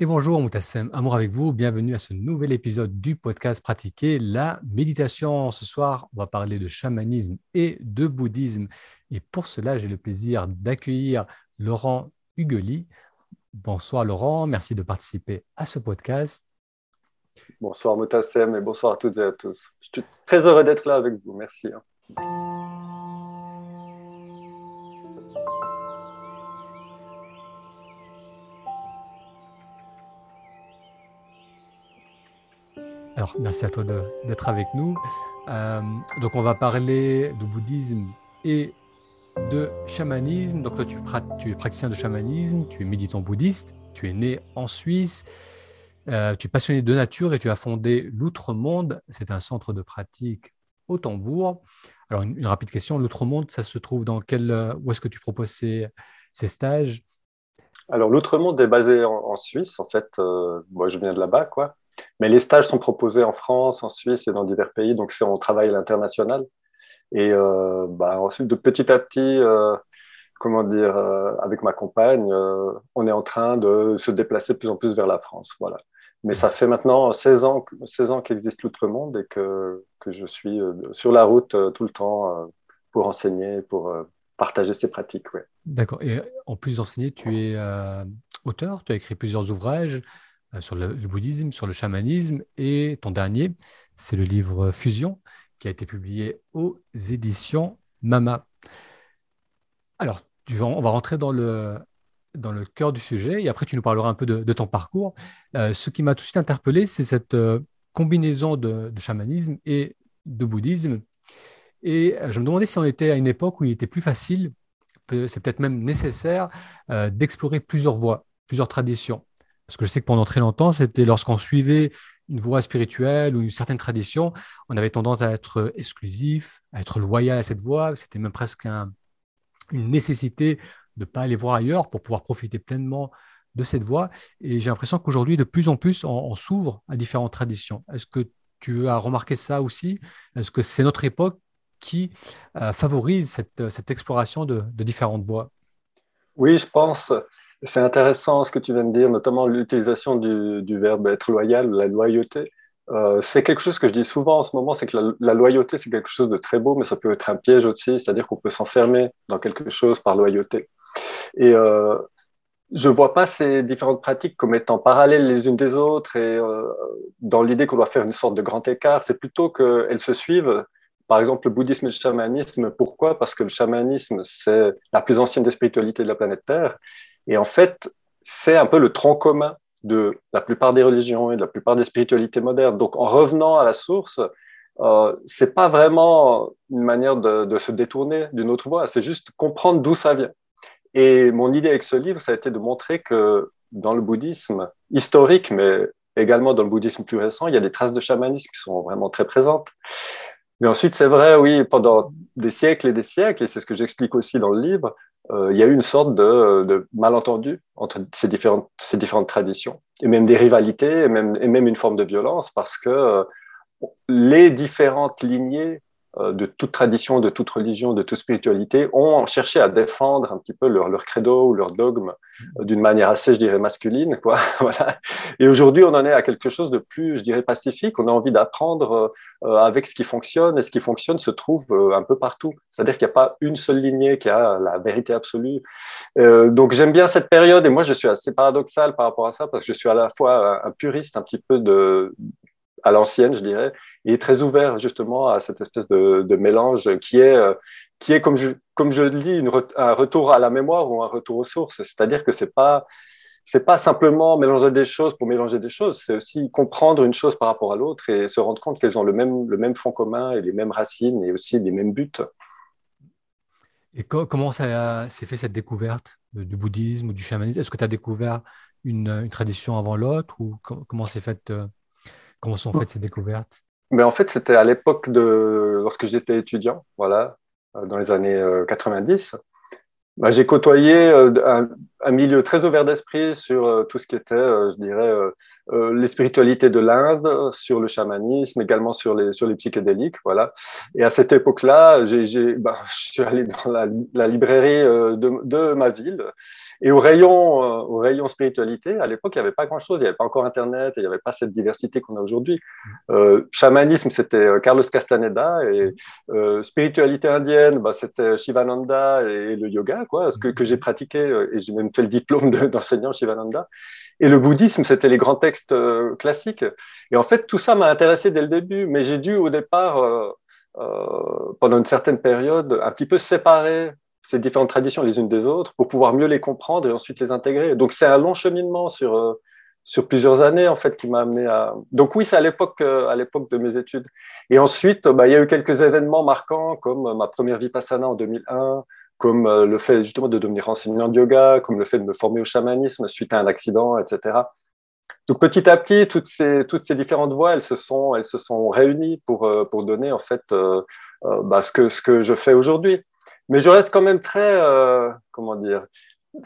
Et bonjour Moutassem, amour avec vous, bienvenue à ce nouvel épisode du podcast Pratiquer la méditation. Ce soir, on va parler de chamanisme et de bouddhisme. Et pour cela, j'ai le plaisir d'accueillir Laurent Hugoli. Bonsoir Laurent, merci de participer à ce podcast. Bonsoir Moutassem et bonsoir à toutes et à tous. Je suis très heureux d'être là avec vous, merci. Alors, merci à toi d'être avec nous. Euh, donc, on va parler de bouddhisme et de chamanisme. Donc, toi, tu, tu, es praticien de chamanisme, tu es méditant bouddhiste, tu es né en Suisse, euh, tu es passionné de nature et tu as fondé l'Outre-Monde. C'est un centre de pratique au tambour. Alors, une, rapide question l'Outre-Monde, ça se trouve dans quel. Où est-ce que tu proposes ces, stages? Alors, l'Outre-Monde est basé en, Suisse. En fait, euh, moi, je viens de là-bas, quoi. Mais les stages sont proposés en France, en Suisse et dans divers pays, donc on travaille à l'international. Et euh, bah, ensuite, de petit à petit, euh, comment dire, euh, avec ma compagne, on est en train de se déplacer de plus en plus vers la France. Voilà. Mais ça fait maintenant 16 ans, 16 ans qu'existe l'Outre-Monde et que, que, je suis sur la route tout le temps pour enseigner, pour partager ces pratiques. Ouais. D'accord. Et en plus d'enseigner, tu es auteur, tu as écrit plusieurs ouvrages. Euh, sur le, bouddhisme, sur le chamanisme. Et ton dernier, c'est le livre Fusion, qui a été publié aux éditions Mama. Alors, on va rentrer dans le, dans le cœur du sujet, et après tu nous parleras un peu de, ton parcours. Euh, ce qui m'a tout de suite interpellé, c'est cette euh, combinaison de, chamanisme et de bouddhisme. Et je me demandais si on était à une époque où il était plus facile, c'est peut-être même nécessaire, d'explorer plusieurs voies, plusieurs traditions. Parce que je sais que pendant très longtemps, c'était lorsqu'on suivait une voie spirituelle ou une certaine tradition, on avait tendance à être exclusif, à être loyal à cette voie. C'était même presque une nécessité de ne pas aller voir ailleurs pour pouvoir profiter pleinement de cette voie. Et j'ai l'impression qu'aujourd'hui, de plus en plus, on, s'ouvre à différentes traditions. Est-ce que tu as remarqué ça aussi? Est-ce que c'est notre époque qui euh, favorise cette, exploration de différentes voies? Oui, je pense. C'est intéressant ce que tu viens de dire, notamment l'utilisation du, verbe être loyal, la loyauté. Euh, c'est quelque chose que je dis souvent en ce moment, c'est que la, loyauté, c'est quelque chose de très beau, mais ça peut être un piège aussi, c'est-à-dire qu'on peut s'enfermer dans quelque chose par loyauté. Et euh, je ne vois pas ces différentes pratiques comme étant parallèles les unes des autres et euh, dans l'idée qu'on doit faire une sorte de grand écart, c'est plutôt qu'elles se suivent. Par exemple, le bouddhisme et le chamanisme, pourquoi? Parce que le chamanisme, c'est la plus ancienne des spiritualités de la planète Terre et en fait, c'est un peu le tronc commun de la plupart des religions et de la plupart des spiritualités modernes. Donc, en revenant à la source, euh, c'est pas vraiment une manière de, se détourner d'une autre voie, c'est juste comprendre d'où ça vient. Et mon idée avec ce livre, ça a été de montrer que dans le bouddhisme historique, mais également dans le bouddhisme plus récent, il y a des traces de chamanisme qui sont vraiment très présentes. Mais ensuite, c'est vrai, oui, pendant des siècles et des siècles, et c'est ce que j'explique aussi dans le livre, il y a eu une sorte de, malentendu entre ces différentes, ces différentes traditions, et même des rivalités, et même, et même une forme de violence, parce que euh, les différentes lignées euh, de toute tradition, de toute religion, de toute spiritualité, ont cherché à défendre un petit peu leur, credo ou leur dogme euh, d'une manière assez, je dirais, masculine. Quoi. Et aujourd'hui, on en est à quelque chose de plus, je dirais, pacifique. On a envie d'apprendre euh, avec ce qui fonctionne, et ce qui fonctionne se trouve un peu partout. C'est-à-dire qu'il n'y a pas une seule lignée qui a la vérité absolue. donc j'aime bien cette période, et moi je suis assez paradoxal par rapport à ça, parce que je suis à la fois un puriste un petit peu de, à l'ancienne, je dirais, et très ouvert justement à cette espèce de, mélange qui est, euh, qui est comme, je, comme je le dis, un retour à la mémoire ou un retour aux sources. C'est-à-dire que ce n'est pas, pas simplement mélanger des choses pour mélanger des choses, c'est aussi comprendre une chose par rapport à l'autre et se rendre compte qu'elles ont le même, le même fond commun et les mêmes racines et aussi les mêmes buts. Et comment s'est fait cette découverte du bouddhisme ou du chamanisme? Est-ce que tu as découvert une, tradition avant l'autre ou comment s'est fait euh, Comment sont faites ces découvertes? Mais En fait, c'était à l'époque de lorsque j'étais étudiant, voilà, euh, dans les années 90. Euh, bah, j'ai côtoyé euh, un milieu très ouvert d'esprit sur tout ce qui était, je dirais, les spiritualités de l'Inde, sur le chamanisme, également sur les, sur les psychédéliques. Voilà. Et à cette époque-là, j'ai, bah, je suis allé dans la, la librairie de, de, ma ville. Et au rayon, euh, au rayon spiritualité, à l'époque, il n'y avait pas grand-chose. Il n'y avait pas encore Internet, il n'y avait pas cette diversité qu'on a aujourd'hui. Euh, chamanisme, c'était Carlos Castaneda. Et spiritualité indienne, bah, c'était Shivananda et le yoga, quoi, ce que, que j'ai pratiqué. Et j'ai même fait le diplôme d'enseignant Shivananda. Et le bouddhisme, c'était les grands textes euh, classiques. Et en fait, tout ça m'a intéressé dès le début, mais j'ai dû au départ, euh, euh, pendant une certaine période, un petit peu séparer ces différentes traditions les unes des autres pour pouvoir mieux les comprendre et ensuite les intégrer. Donc c'est un long cheminement sur, sur plusieurs années en fait qui m'a amené à. Donc oui, c'est à l'époque à l'époque de mes études. Et ensuite, bah, il y a eu quelques événements marquants comme ma première vipassana en 2001, comme euh, le fait justement de devenir enseignant de yoga, comme le fait de me former au chamanisme suite à un accident, etc. Donc petit à petit, toutes ces, toutes ces différentes voies, elles se sont, elles se sont réunies pour, euh, pour donner en fait euh, bah, ce, que, ce que je fais aujourd'hui. Mais je reste quand même très, comment dire,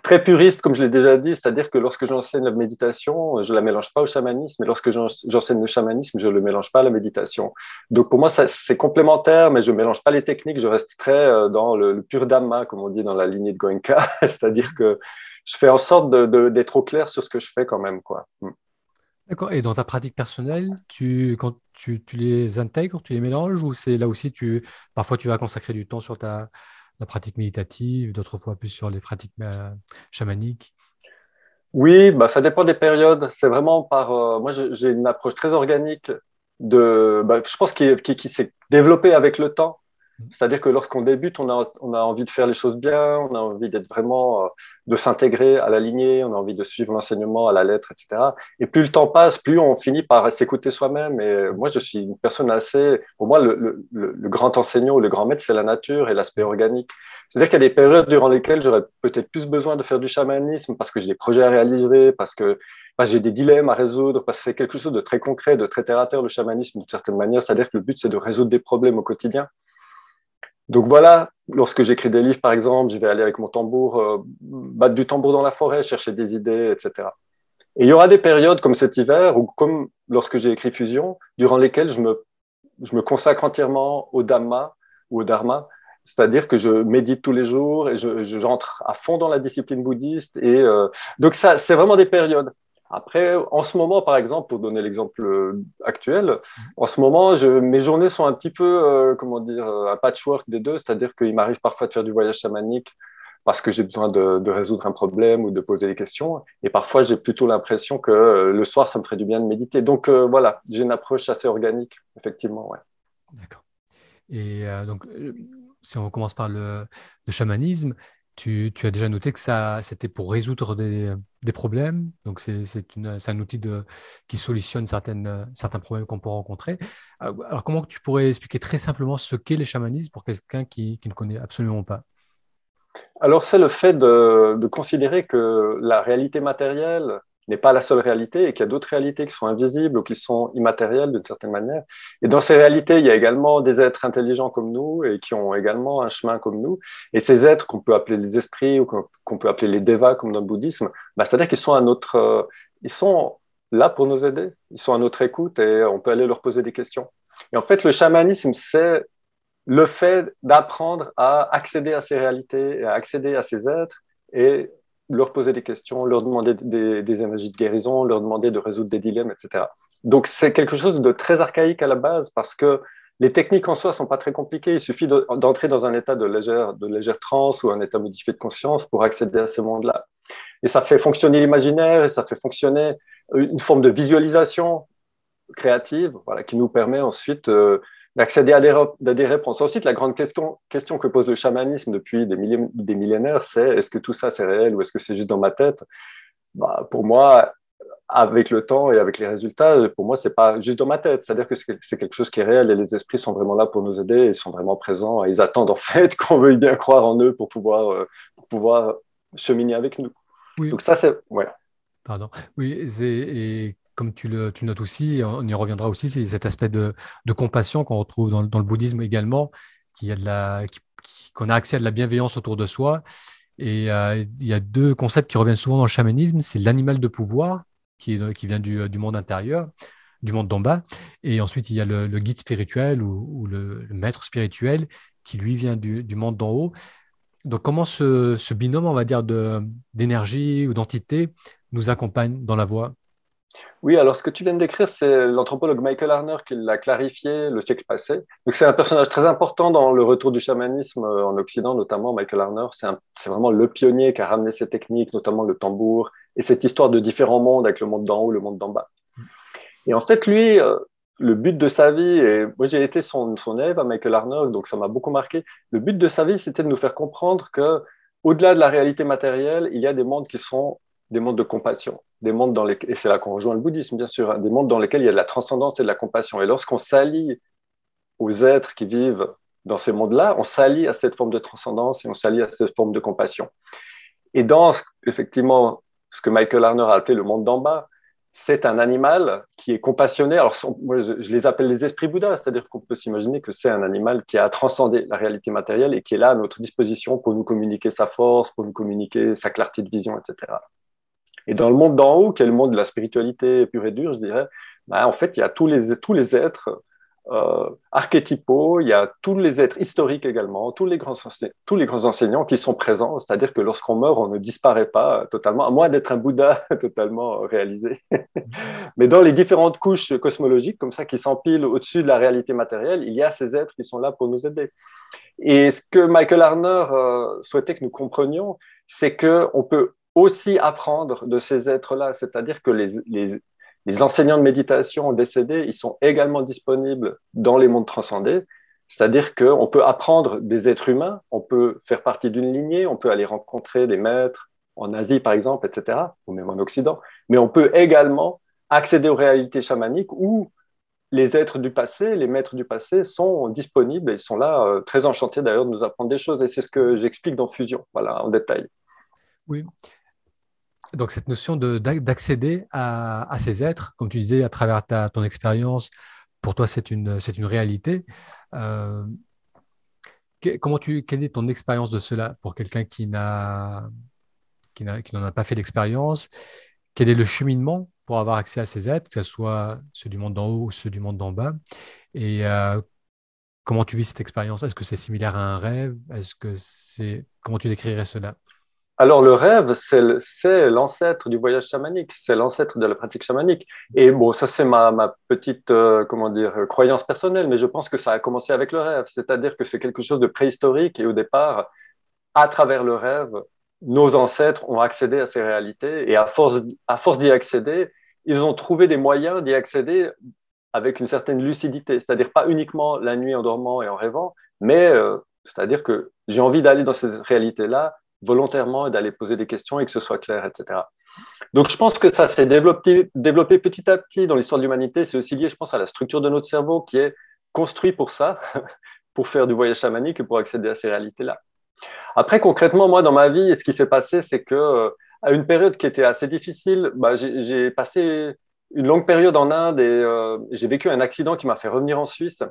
très puriste, comme je l'ai déjà dit, c'est-à-dire que lorsque j'enseigne la méditation, je ne la mélange pas au chamanisme, et lorsque j'enseigne le chamanisme, je ne le mélange pas à la méditation. Donc pour moi, c'est complémentaire, mais je ne mélange pas les techniques, je reste très euh, dans le, pur Dhamma, comme on dit dans la lignée de Goenka, c'est-à-dire que je fais en sorte d'être au clair sur ce que je fais quand même. quoi. Mm. D'accord. Et dans ta pratique personnelle, tu, quand tu, tu les intègres, tu les mélanges, ou c'est là aussi, tu, parfois tu vas consacrer du temps sur ta la pratique méditative, d'autres fois plus sur les pratiques euh, chamaniques? Oui, bah, ça dépend des périodes. C'est vraiment par. Euh, moi, j'ai une approche très organique de. Bah, je pense qu'il qui s'est développée avec le temps. C'est-à-dire que lorsqu'on débute, on a, on a, envie de faire les choses bien, on a envie d'être vraiment, euh, de s'intégrer à la lignée, on a envie de suivre l'enseignement à la lettre, etc. Et plus le temps passe, plus on finit par s'écouter soi-même. Et moi, je suis une personne assez, pour moi, le, grand enseignant le grand maître, c'est la nature et l'aspect organique. C'est-à-dire qu'il y a des périodes durant lesquelles j'aurais peut-être plus besoin de faire du chamanisme parce que j'ai des projets à réaliser, parce que j'ai des dilemmes à résoudre, parce que c'est quelque chose de très concret, de très terre à terre, le chamanisme d'une certaine manière. C'est-à-dire que le but, c'est de résoudre des problèmes au quotidien. Donc voilà, lorsque j'écris des livres, par exemple, je vais aller avec mon tambour, euh, battre du tambour dans la forêt, chercher des idées, etc. Et il y aura des périodes comme cet hiver, ou comme lorsque j'ai écrit Fusion, durant lesquelles je me, je me consacre entièrement au Dhamma ou au Dharma, c'est-à-dire que je médite tous les jours et j'entre je, à fond dans la discipline bouddhiste. Et euh, donc ça, c'est vraiment des périodes. Après, en ce moment, par exemple, pour donner l'exemple euh, actuel, en ce moment, je, mes journées sont un petit peu, euh, comment dire, euh, un patchwork des deux, c'est-à-dire qu'il m'arrive parfois de faire du voyage chamanique parce que j'ai besoin de, de, résoudre un problème ou de poser des questions, et parfois j'ai plutôt l'impression que le soir, ça me ferait du bien de méditer. Donc voilà, j'ai une approche assez organique, effectivement. Ouais. D'accord. Et donc, si on commence par le, le chamanisme, tu, as déjà noté que ça, c'était pour résoudre des, problèmes. Donc, c'est, un outil qui solutionne certaines, certains problèmes qu'on peut rencontrer. Euh, alors, comment tu pourrais expliquer très simplement ce qu'est le chamanisme pour quelqu'un qui, ne connaît absolument pas? Alors, c'est le fait de, de, considérer que la réalité matérielle n'est pas la seule réalité et qu'il y a d'autres réalités qui sont invisibles ou qui sont immatérielles d'une certaine manière. Et dans ces réalités, il y a également des êtres intelligents comme nous et qui ont également un chemin comme nous. Et ces êtres qu'on peut appeler les esprits ou qu'on peut appeler les devas comme dans le bouddhisme, bah, c'est-à-dire qu'ils sont euh, ils sont là pour nous aider. Ils sont à notre écoute et on peut aller leur poser des questions. Et en fait, le chamanisme, c'est le fait d'apprendre à accéder à ces réalités, à accéder à ces êtres et leur poser des questions, leur demander des, énergies de guérison, leur demander de résoudre des dilemmes, etc. Donc c'est quelque chose de très archaïque à la base parce que les techniques en soi sont pas très compliquées. Il suffit d'entrer dans un état de légère, de transe ou un état modifié de conscience pour accéder à ces mondes-là. Et ça fait fonctionner l'imaginaire et ça fait fonctionner une forme de visualisation créative voilà, qui nous permet ensuite euh, d'accéder à, des réponses. Ensuite, la grande question, question que pose le chamanisme depuis des, des millénaires, c'est est-ce que tout ça c'est réel ou est-ce que c'est juste dans ma tête? Bah, Pour moi, avec le temps et avec les résultats, pour moi, c'est pas juste dans ma tête. C'est-à-dire que c'est quelque chose qui est réel et les esprits sont vraiment là pour nous aider, ils sont vraiment présents et ils attendent en fait qu'on veuille bien croire en eux pour pouvoir, euh, pour pouvoir cheminer avec nous. Oui. Donc ça, c'est... Ouais. Pardon. Oui, et comme tu le notes aussi, on y reviendra aussi, c'est cet aspect de, compassion qu'on retrouve dans, le bouddhisme également, qui a de la, qu'on a accès à de la bienveillance autour de soi. Et il y a deux concepts qui reviennent souvent dans le chamanisme, c'est l'animal de pouvoir, qui, vient du, du monde intérieur, du monde d'en bas. Et ensuite, il y a le, guide spirituel ou, le, maître spirituel qui, lui, vient du, du monde d'en haut. Donc, comment ce, ce, binôme, on va dire, d'énergie ou d'entité nous accompagne dans la voie oui, alors ce que tu viens de décrire, c'est l'anthropologue Michael Arner qui l'a clarifié le siècle passé. Donc c'est un personnage très important dans le retour du chamanisme euh, en Occident, notamment Michael Arner. C'est vraiment le pionnier qui a ramené ces techniques, notamment le tambour et cette histoire de différents mondes avec le monde d'en haut, le monde d'en bas. Et en fait, lui, euh, le but de sa vie, et moi j'ai été son, son élève à Michael Arner, donc ça m'a beaucoup marqué. Le but de sa vie, c'était de nous faire comprendre que au-delà de la réalité matérielle, il y a des mondes qui sont des mondes de compassion, des mondes dans lesquels, et c'est là qu'on rejoint le bouddhisme bien sûr, hein, des mondes dans lesquels il y a de la transcendance et de la compassion. Et lorsqu'on s'allie aux êtres qui vivent dans ces mondes-là, on s'allie à cette forme de transcendance et on s'allie à cette forme de compassion. Et dans effectivement ce que Michael Arner a appelé le monde d'en bas, c'est un animal qui est compassionné. Alors, moi, je, les appelle les esprits Bouddha, c'est-à-dire qu'on peut s'imaginer que c'est un animal qui a transcendé la réalité matérielle et qui est là à notre disposition pour nous communiquer sa force, pour nous communiquer sa clarté de vision, etc. Et dans le monde d'en haut, qui est le monde de la spiritualité pure et dure, je dirais, bah, en fait, il y a tous les, tous les êtres euh, archétypaux, il y a tous les êtres historiques également, tous les grands, tous les grands enseignants qui sont présents, c'est-à-dire que lorsqu'on meurt, on ne disparaît pas totalement, à moins d'être un Bouddha totalement réalisé. Mais dans les différentes couches cosmologiques, comme ça, qui s'empilent au-dessus de la réalité matérielle, il y a ces êtres qui sont là pour nous aider. Et ce que Michael Arner euh, souhaitait que nous comprenions, c'est qu'on peut aussi apprendre de ces êtres-là, c'est-à-dire que les, enseignants de méditation décédés, ils sont également disponibles dans les mondes transcendés, c'est-à-dire qu'on peut apprendre des êtres humains, on peut faire partie d'une lignée, on peut aller rencontrer des maîtres en Asie par exemple, etc., ou même en Occident, mais on peut également accéder aux réalités chamaniques où les êtres du passé, les maîtres du passé sont disponibles et sont là, euh, très enchantés d'ailleurs de nous apprendre des choses. Et c'est ce que j'explique dans Fusion, voilà, en détail. Oui, donc cette notion d'accéder à, ces êtres, comme tu disais, à travers ta, ton expérience, pour toi c'est une, une réalité. Euh, comment tu, quelle est ton expérience de cela pour quelqu'un qui n'a qui n'en a pas fait l'expérience? Quel est le cheminement pour avoir accès à ces êtres, que ce soit ceux du monde d'en haut ou ceux du monde d'en bas? Et euh, comment tu vis cette expérience? Est-ce que c'est similaire à un rêve? Est-ce que c'est comment tu décrirais cela? Alors le rêve, c'est l'ancêtre du voyage chamanique, c'est l'ancêtre de la pratique chamanique. Et bon, ça c'est ma, petite, euh, comment dire, croyance personnelle, mais je pense que ça a commencé avec le rêve, c'est-à-dire que c'est quelque chose de préhistorique et au départ, à travers le rêve, nos ancêtres ont accédé à ces réalités et à force, à force d'y accéder, ils ont trouvé des moyens d'y accéder avec une certaine lucidité, c'est-à-dire pas uniquement la nuit en dormant et en rêvant, mais euh, c'est-à-dire que j'ai envie d'aller dans ces réalités-là volontairement et d'aller poser des questions et que ce soit clair, etc. Donc je pense que ça s'est développé, développé petit à petit dans l'histoire de l'humanité. C'est aussi lié, je pense, à la structure de notre cerveau qui est construit pour ça, pour faire du voyage chamanique et pour accéder à ces réalités-là. Après, concrètement, moi, dans ma vie, ce qui s'est passé, c'est que euh, à une période qui était assez difficile, bah, j'ai passé une longue période en Inde et euh, j'ai vécu un accident qui m'a fait revenir en Suisse.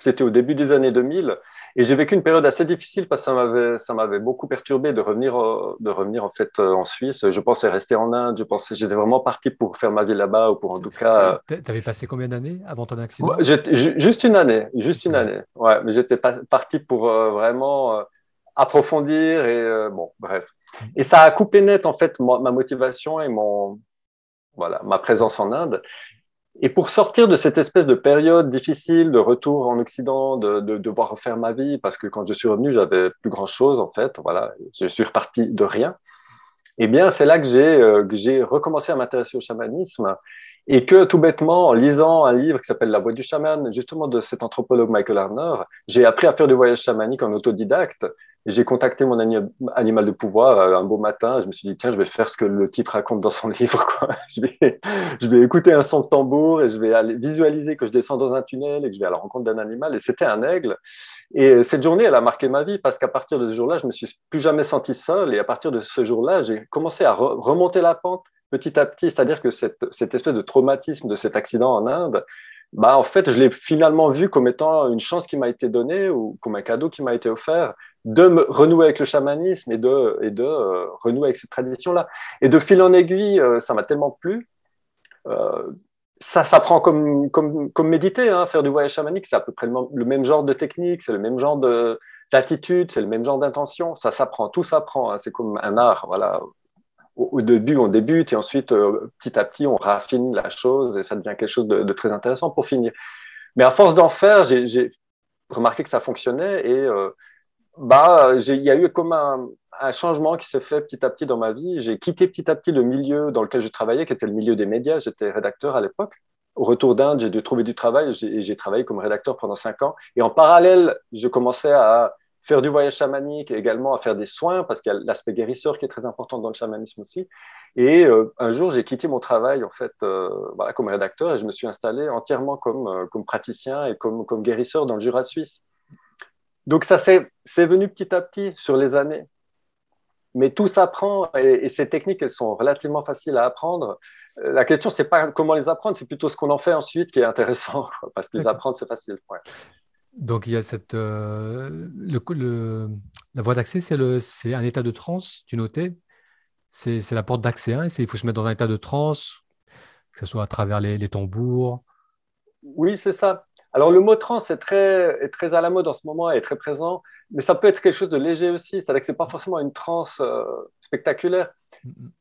C'était au début des années 2000 et j'ai vécu une période assez difficile parce que ça m'avait, ça m'avait beaucoup perturbé de revenir, euh, de revenir en fait euh, en Suisse. Je pensais rester en Inde. Je pensais, j'étais vraiment parti pour faire ma vie là-bas ou pour en tout cas. Tu avais passé combien d'années avant ton accident? Juste une année, juste une année. Ouais, mais j'étais parti pour euh, vraiment approfondir et bon, bref. Mm. Et ça a coupé net en fait ma motivation et mon voilà ma présence en Inde. Et pour sortir de cette espèce de période difficile de retour en Occident, de, devoir refaire ma vie, parce que quand je suis revenu, j'avais plus grand chose en fait, voilà, je suis reparti de rien. Eh bien, c'est là que j'ai euh, j'ai recommencé à m'intéresser au chamanisme et que tout bêtement, en lisant un livre qui s'appelle La Voix du chaman, justement de cet anthropologue Michael Arner, j'ai appris à faire du voyage chamanique en autodidacte j'ai contacté mon animal de pouvoir euh, un beau matin. Je me suis dit, tiens, je vais faire ce que le type raconte dans son livre. Quoi. Je, vais, écouter un son de tambour et je vais aller visualiser que je descends dans un tunnel et que je vais à la rencontre d'un animal. Et c'était un aigle. Et cette journée, elle a marqué ma vie parce qu'à partir de ce jour-là, je me suis plus jamais senti seul. Et à partir de ce jour-là, j'ai commencé à remonter la pente petit à petit. C'est-à-dire que cette, cette espèce de traumatisme de cet accident en Inde, bah, en fait, je l'ai finalement vu comme étant une chance qui m'a été donnée ou comme un cadeau qui m'a été offert de renouer avec le chamanisme et de, et de renouer avec cette tradition-là. Et de fil en aiguille, ça m'a tellement plu. ça s'apprend comme, comme, méditer, hein, faire du voyage chamanique, c'est à peu près le, même genre de technique, c'est le même genre d'attitude, c'est le même genre d'intention. Ça s'apprend, tout s'apprend. Hein, c'est comme un art, voilà au, début, on débute et ensuite, euh, petit à petit, on raffine la chose et ça devient quelque chose de, très intéressant pour finir. Mais à force d'en faire, j'ai remarqué que ça fonctionnait et euh, bah, il y a eu comme un, changement qui s'est fait petit à petit dans ma vie. J'ai quitté petit à petit le milieu dans lequel je travaillais, qui était le milieu des médias. J'étais rédacteur à l'époque. Au retour d'Inde, j'ai dû trouver du travail et j'ai travaillé comme rédacteur pendant cinq ans. Et en parallèle, je commençais à faire du voyage chamanique et également à faire des soins, parce qu'il y a l'aspect guérisseur qui est très important dans le chamanisme aussi. Et euh, un jour, j'ai quitté mon travail en fait, euh, voilà, comme rédacteur et je me suis installé entièrement comme, euh, comme praticien et comme, comme guérisseur dans le Jura suisse. Donc ça c'est venu petit à petit sur les années. Mais tout s'apprend et, ces techniques, elles sont relativement faciles à apprendre. La question, c'est pas comment les apprendre, c'est plutôt ce qu'on en fait ensuite qui est intéressant, parce que les apprendre, c'est facile. Donc, il y a cette. Euh, le, la voie d'accès, c'est un état de transe, tu notais C'est la porte d'accès. Hein, il faut se mettre dans un état de transe, que ce soit à travers les, tambours. Oui, c'est ça. Alors, le mot transe est très, est très à la mode en ce moment, est très présent, mais ça peut être quelque chose de léger aussi. C'est-à-dire que ce n'est pas forcément une transe euh, spectaculaire.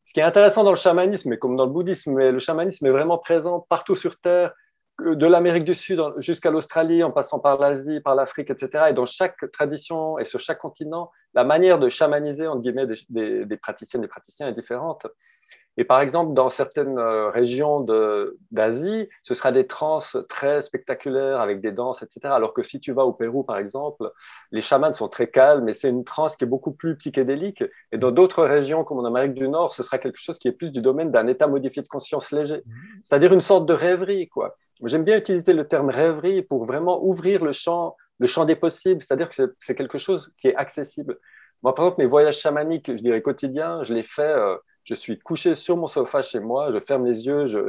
Ce qui est intéressant dans le chamanisme, et comme dans le bouddhisme, le chamanisme est vraiment présent partout sur Terre de l'Amérique du Sud jusqu'à l'Australie, en passant par l'Asie, par l'Afrique, etc. Et dans chaque tradition et sur chaque continent, la manière de chamaniser, entre guillemets, des, des praticiennes, des praticiens est différente. Et par exemple, dans certaines euh, régions d'Asie, ce sera des trans très spectaculaires avec des danses, etc. Alors que si tu vas au Pérou, par exemple, les chamans sont très calmes et c'est une transe qui est beaucoup plus psychédélique. Et dans d'autres régions, comme en Amérique du Nord, ce sera quelque chose qui est plus du domaine d'un état modifié de conscience léger. Mmh. C'est-à-dire une sorte de rêverie, quoi. J'aime bien utiliser le terme rêverie pour vraiment ouvrir le champ, le champ des possibles, c'est-à-dire que c'est quelque chose qui est accessible. Moi, par exemple, mes voyages chamaniques, je dirais quotidiens, je les fais, euh, je suis couché sur mon sofa chez moi, je ferme les yeux, je,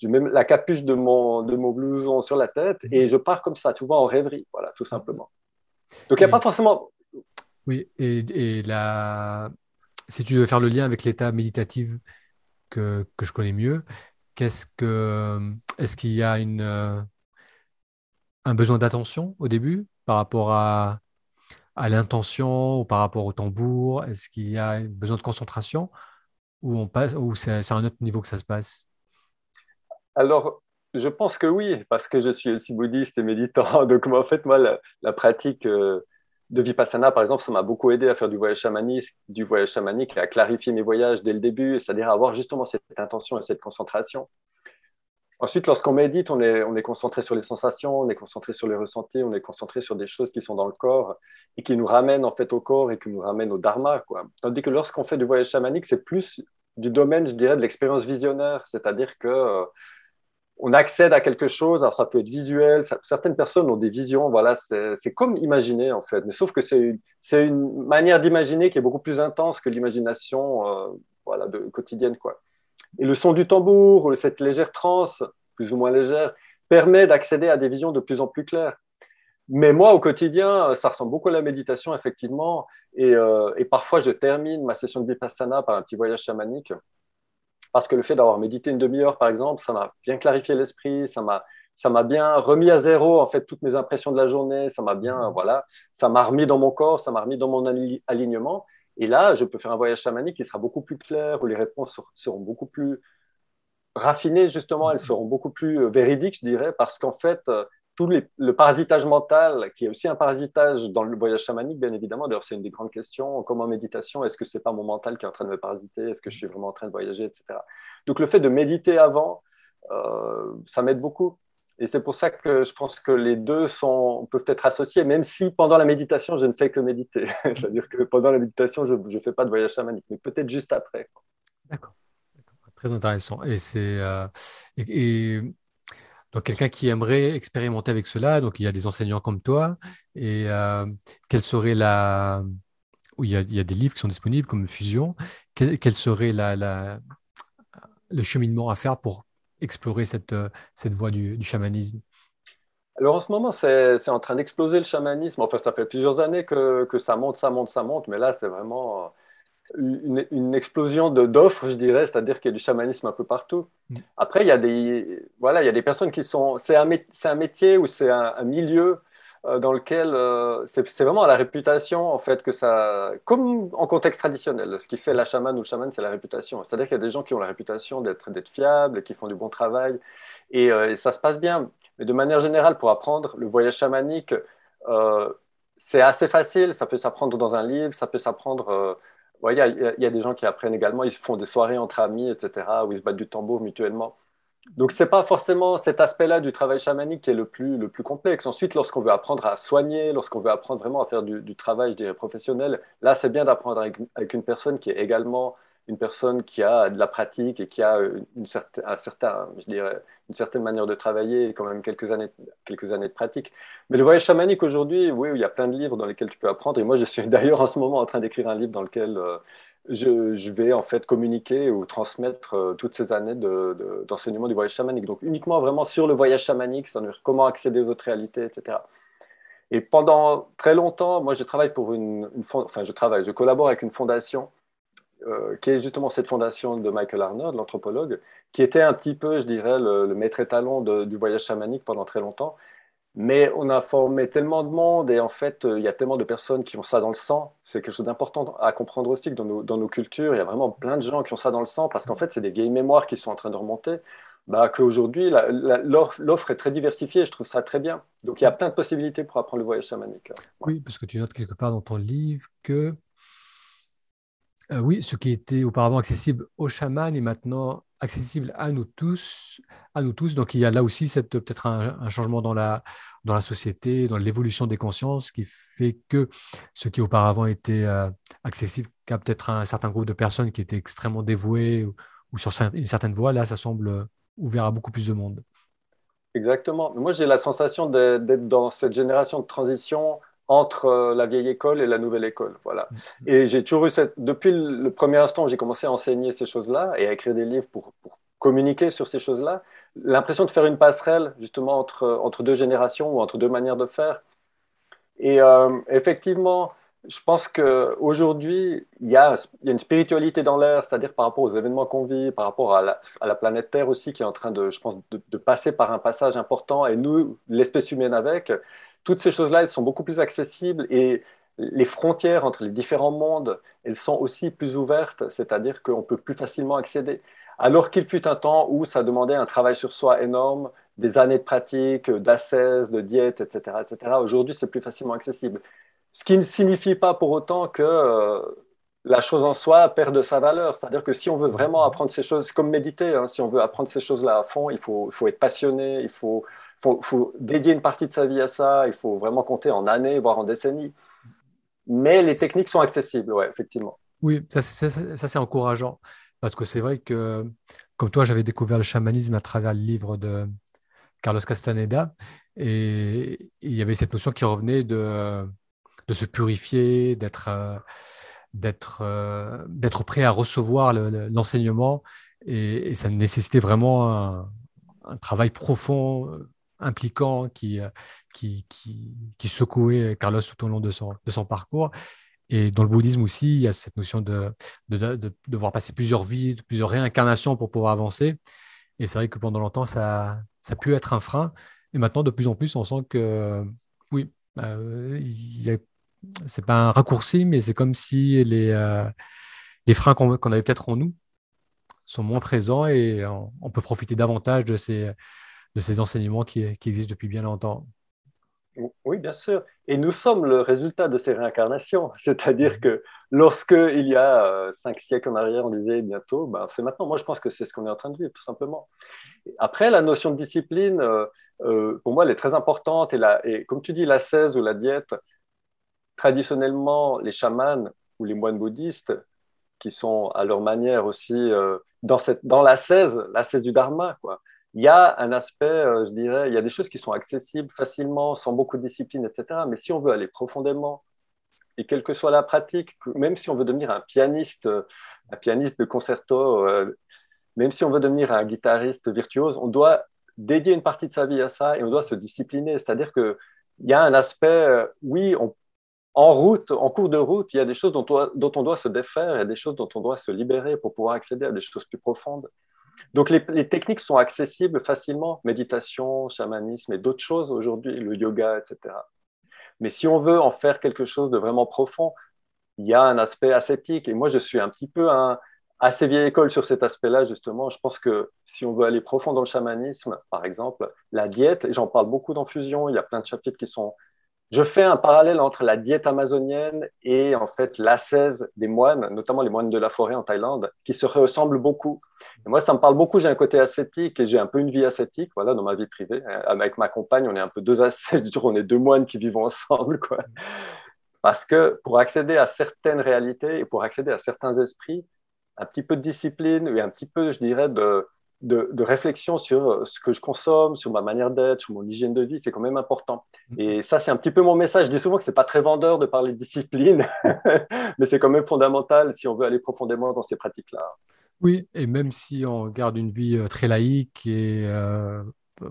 je mets la capuche de mon, de mon blouson sur la tête et je pars comme ça, tu vois, en rêverie, voilà, tout simplement. Donc, il n'y a pas forcément... Oui, et, et si tu veux faire le lien avec l'état méditatif que, que je connais mieux, Qu'est-ce que, est-ce qu'il y a une, euh, un besoin d'attention au début par rapport à, à l'intention ou par rapport au tambour? Est-ce qu'il y a besoin de concentration? Ou on c'est, à un autre niveau que ça se passe? Alors, je pense que oui, parce que je suis aussi bouddhiste et méditant. Donc, en fait, moi, la, pratique euh, de Vipassana, par exemple, ça m'a beaucoup aidé à faire du voyage chamanique, du voyage chamanique, à clarifier mes voyages dès le début, c'est-à-dire avoir justement cette intention et cette concentration. Ensuite, lorsqu'on médite, on est, on est concentré sur les sensations, on est concentré sur les ressentis, on est concentré sur des choses qui sont dans le corps et qui nous ramènent en fait au corps et qui nous ramènent au dharma. Quoi. Tandis que lorsqu'on fait du voyage chamanique, c'est plus du domaine, je dirais, de l'expérience visionnaire, c'est-à-dire que euh, on accède à quelque chose, alors ça peut être visuel, certaines personnes ont des visions, voilà, c'est comme imaginer en fait, mais sauf que c'est une, manière d'imaginer qui est beaucoup plus intense que l'imagination euh, quotidienne. Quoi. Et le son du tambour, cette légère transe, plus ou moins légère, permet d'accéder à des visions de plus en plus claires. Mais moi, au quotidien, ça ressemble beaucoup à la méditation, effectivement, et, euh, et parfois je termine ma session de vipassana par un petit voyage chamanique parce que le fait d'avoir médité une demi-heure, par exemple, ça m'a bien clarifié l'esprit, ça m'a ça m'a bien remis à zéro en fait toutes mes impressions de la journée, ça m'a bien mmh. voilà, ça m'a remis dans mon corps, ça m'a remis dans mon alignement. Et là, je peux faire un voyage chamanique qui sera beaucoup plus clair, où les réponses seront beaucoup plus raffinées justement, elles seront beaucoup plus euh, véridiques, je dirais, parce qu'en fait, euh, tout le parasitage mental, qui est aussi un parasitage dans le voyage chamanique, bien évidemment. D'ailleurs, c'est une des grandes questions. Comme en méditation, est-ce que c'est pas mon mental qui est en train de me parasiter? Est-ce que je suis vraiment en train de voyager, etc. Donc, le fait de méditer avant, euh, ça m'aide beaucoup. Et c'est pour ça que je pense que les deux sont, peuvent être associés, même si pendant la méditation, je ne fais que méditer. C'est-à-dire que pendant la méditation, je ne fais pas de voyage chamanique, mais peut-être juste après. D'accord. Très intéressant. Et c'est. Euh, donc, quelqu'un qui aimerait expérimenter avec cela, donc il y a des enseignants comme toi, et euh, quelle serait la. il, y a, il y a des livres qui sont disponibles comme Fusion. Quel, serait la, le cheminement à faire pour explorer cette, cette voie du, chamanisme? Alors en ce moment, c'est en train d'exploser le chamanisme. Enfin, ça fait plusieurs années que, que, ça monte, ça monte, ça monte, mais là, c'est vraiment une, une explosion d'offres, je dirais, c'est-à-dire qu'il y a du chamanisme un peu partout. Mm. Après, il y a des, voilà, il y a des personnes qui sont... C'est un, un, métier ou c'est un, milieu euh, dans lequel euh, c'est vraiment la réputation, en fait, que ça... Comme en contexte traditionnel, ce qui fait la chamane ou le chaman, c'est la réputation. C'est-à-dire qu'il y a des gens qui ont la réputation d'être fiables, qui font du bon travail, et, euh, et ça se passe bien. Mais de manière générale, pour apprendre le voyage chamanique, euh, c'est assez facile. Ça peut s'apprendre dans un livre, ça peut s'apprendre. Euh, il y, a des gens qui apprennent également. Ils font des soirées entre amis, etc., où ils se battent du tambour mutuellement. Donc, ce n'est pas forcément cet aspect-là du travail chamanique qui est le plus, le plus complexe. Ensuite, lorsqu'on veut apprendre à soigner, lorsqu'on veut apprendre vraiment à faire du, travail, professionnel, là, c'est bien d'apprendre avec, une personne qui est également une personne qui a de la pratique et qui a une, certaine, un certain, je dirais, une certaine manière de travailler et quand même quelques années, quelques années de pratique. Mais le voyage chamanique aujourd'hui, oui, il y a plein de livres dans lesquels tu peux apprendre. Et moi, je suis d'ailleurs en ce moment en train d'écrire un livre dans lequel euh, je, vais en fait communiquer ou transmettre euh, toutes ces années d'enseignement du voyage chamanique. Donc uniquement vraiment sur le voyage chamanique, c'est-à-dire comment accéder aux autres réalités, etc. Et pendant très longtemps, moi, je travaille pour une, une enfin, je travaille, je collabore avec une fondation euh, qui est justement cette fondation de Michael Arnold, l'anthropologue, qui était un petit peu, je dirais, le, maître étalon du voyage chamanique pendant très longtemps. Mais on a formé tellement de monde et en fait, euh, il y a tellement de personnes qui ont ça dans le sang. C'est quelque chose d'important à comprendre aussi que dans nos, dans nos, cultures, il y a vraiment plein de gens qui ont ça dans le sang parce qu'en fait, c'est des vieilles mémoires qui sont en train de remonter. Bah, Qu'aujourd'hui, l'offre est très diversifiée, je trouve ça très bien. Donc, il y a plein de possibilités pour apprendre le voyage chamanique. Oui, parce que tu notes quelque part dans ton livre que euh, oui, ce qui était auparavant accessible aux chamans est maintenant accessible à nous tous, à nous tous. Donc il y a là aussi peut-être un, changement dans la, société, dans l'évolution des consciences, qui fait que ce qui auparavant était euh, accessible qu'à peut-être un certain groupe de personnes qui étaient extrêmement dévouées ou, sur une certaine voie, là, ça semble ouvert à beaucoup plus de monde. Exactement. Moi, j'ai la sensation d'être dans cette génération de transition entre euh, la vieille école et la nouvelle école. Voilà. Mm. Et j'ai toujours eu cette. Depuis le premier instant où j'ai commencé à enseigner ces choses-là et à écrire des livres pour, communiquer sur ces choses-là, l'impression de faire une passerelle justement entre, entre deux générations ou entre deux manières de faire. Et euh, effectivement, je pense qu'aujourd'hui, il y, a, il y a une spiritualité dans l'air, c'est-à-dire par rapport aux événements qu'on vit, par rapport à la, à la, planète Terre aussi, qui est en train de, je pense, de, de passer par un passage important, et nous, l'espèce humaine avec, toutes ces choses-là, elles sont beaucoup plus accessibles et les frontières entre les différents mondes, elles sont aussi plus ouvertes, c'est-à-dire qu'on peut plus facilement accéder. Alors qu'il fut un temps où ça demandait un travail sur soi énorme, des années de pratique, d'ascèse, de diète, etc. etc. Aujourd'hui, c'est plus facilement accessible. Ce qui ne signifie pas pour autant que euh, la chose en soi perd de sa valeur. C'est-à-dire que si on veut vraiment apprendre ces choses, c'est comme méditer, hein, si on veut apprendre ces choses-là à fond, il faut, il faut être passionné, il faut faut, faut dédier une partie de sa vie à ça, il faut vraiment compter en années, voire en décennies. Mais les techniques sont accessibles, ouais, effectivement. Oui, ça, c'est encourageant. Parce que c'est vrai que, comme toi, j'avais découvert le chamanisme à travers le livre de Carlos Castaneda. Et il y avait cette notion qui revenait de, de se purifier, d'être euh, euh, d'être prêt à recevoir l'enseignement. et, ça nécessitait vraiment un travail profond impliquant qui, euh, qui, qui, qui, secouait Carlos tout au long de son, de son parcours. Et dans le bouddhisme aussi, il y a cette notion de, de, de, devoir passer plusieurs vies, plusieurs réincarnations pour pouvoir avancer. Et c'est vrai que pendant longtemps, ça, ça a pu être un frein. Et maintenant, de plus en plus, on sent que oui, euh, c'est pas un raccourci, mais c'est comme si les, euh, les freins qu'on avait peut-être en nous sont moins présents et on peut profiter davantage de ces, de ces enseignements qui, existent depuis bien longtemps. Oui, bien sûr. Et nous sommes le résultat de ces réincarnations. C'est-à-dire que lorsque il y a euh, cinq siècles en arrière, on disait bientôt, ben, c'est maintenant. Moi, je pense que c'est ce qu'on est en train de vivre, tout simplement. Après, la notion de discipline, euh, euh, pour moi, elle est très importante. Et, la, et comme tu dis, la 16 ou la diète, traditionnellement, les chamans ou les moines bouddhistes, qui sont à leur manière aussi dans, cette, dans la 16, la 16 du Dharma, quoi il y a un aspect, euh, je dirais, il y a des choses qui sont accessibles facilement, sans beaucoup de discipline, etc. Mais si on veut aller profondément, et quelle que soit la pratique, même si on veut devenir un pianiste, un pianiste de concerto, euh, même si on veut devenir un guitariste virtuose, on doit dédier une partie de sa vie à ça et on doit se discipliner. C'est-à-dire qu'il y a un aspect, euh, oui, en route, en cours de route, il y a des choses dont on, doit se défaire, il y a des choses dont on doit se libérer pour pouvoir accéder à des choses plus profondes. Donc les, techniques sont accessibles facilement, méditation, chamanisme et d'autres choses aujourd'hui, le yoga, etc. Mais si on veut en faire quelque chose de vraiment profond, il y a un aspect ascétique. Et moi, je suis un petit peu un, assez vieille école sur cet aspect-là, justement. Je pense que si on veut aller profond dans le chamanisme, par exemple, la diète, et j'en parle beaucoup dans Fusion, il y a plein de chapitres qui sont... Je fais un parallèle entre la diète amazonienne et en fait l'ascèse des moines, notamment les moines de la forêt en Thaïlande, qui se ressemblent beaucoup. Moi, ça me parle beaucoup. J'ai un côté ascétique et j'ai un peu une vie ascétique, voilà, dans ma vie privée. Avec ma compagne, on est un peu deux ascètes, on est deux moines qui vivent ensemble, quoi. Parce que pour accéder à certaines réalités et pour accéder à certains esprits, un petit peu de discipline et un petit peu, je dirais, de, de, réflexion sur ce que je consomme, sur ma manière d'être, sur mon hygiène de vie, c'est quand même important. Mm-hmm. Et ça, c'est un petit peu mon message. Je dis souvent que ce n'est pas très vendeur de parler de discipline, mais c'est quand même fondamental si on veut aller profondément dans ces pratiques-là. Oui, et même si on garde une vie euh, très laïque et euh,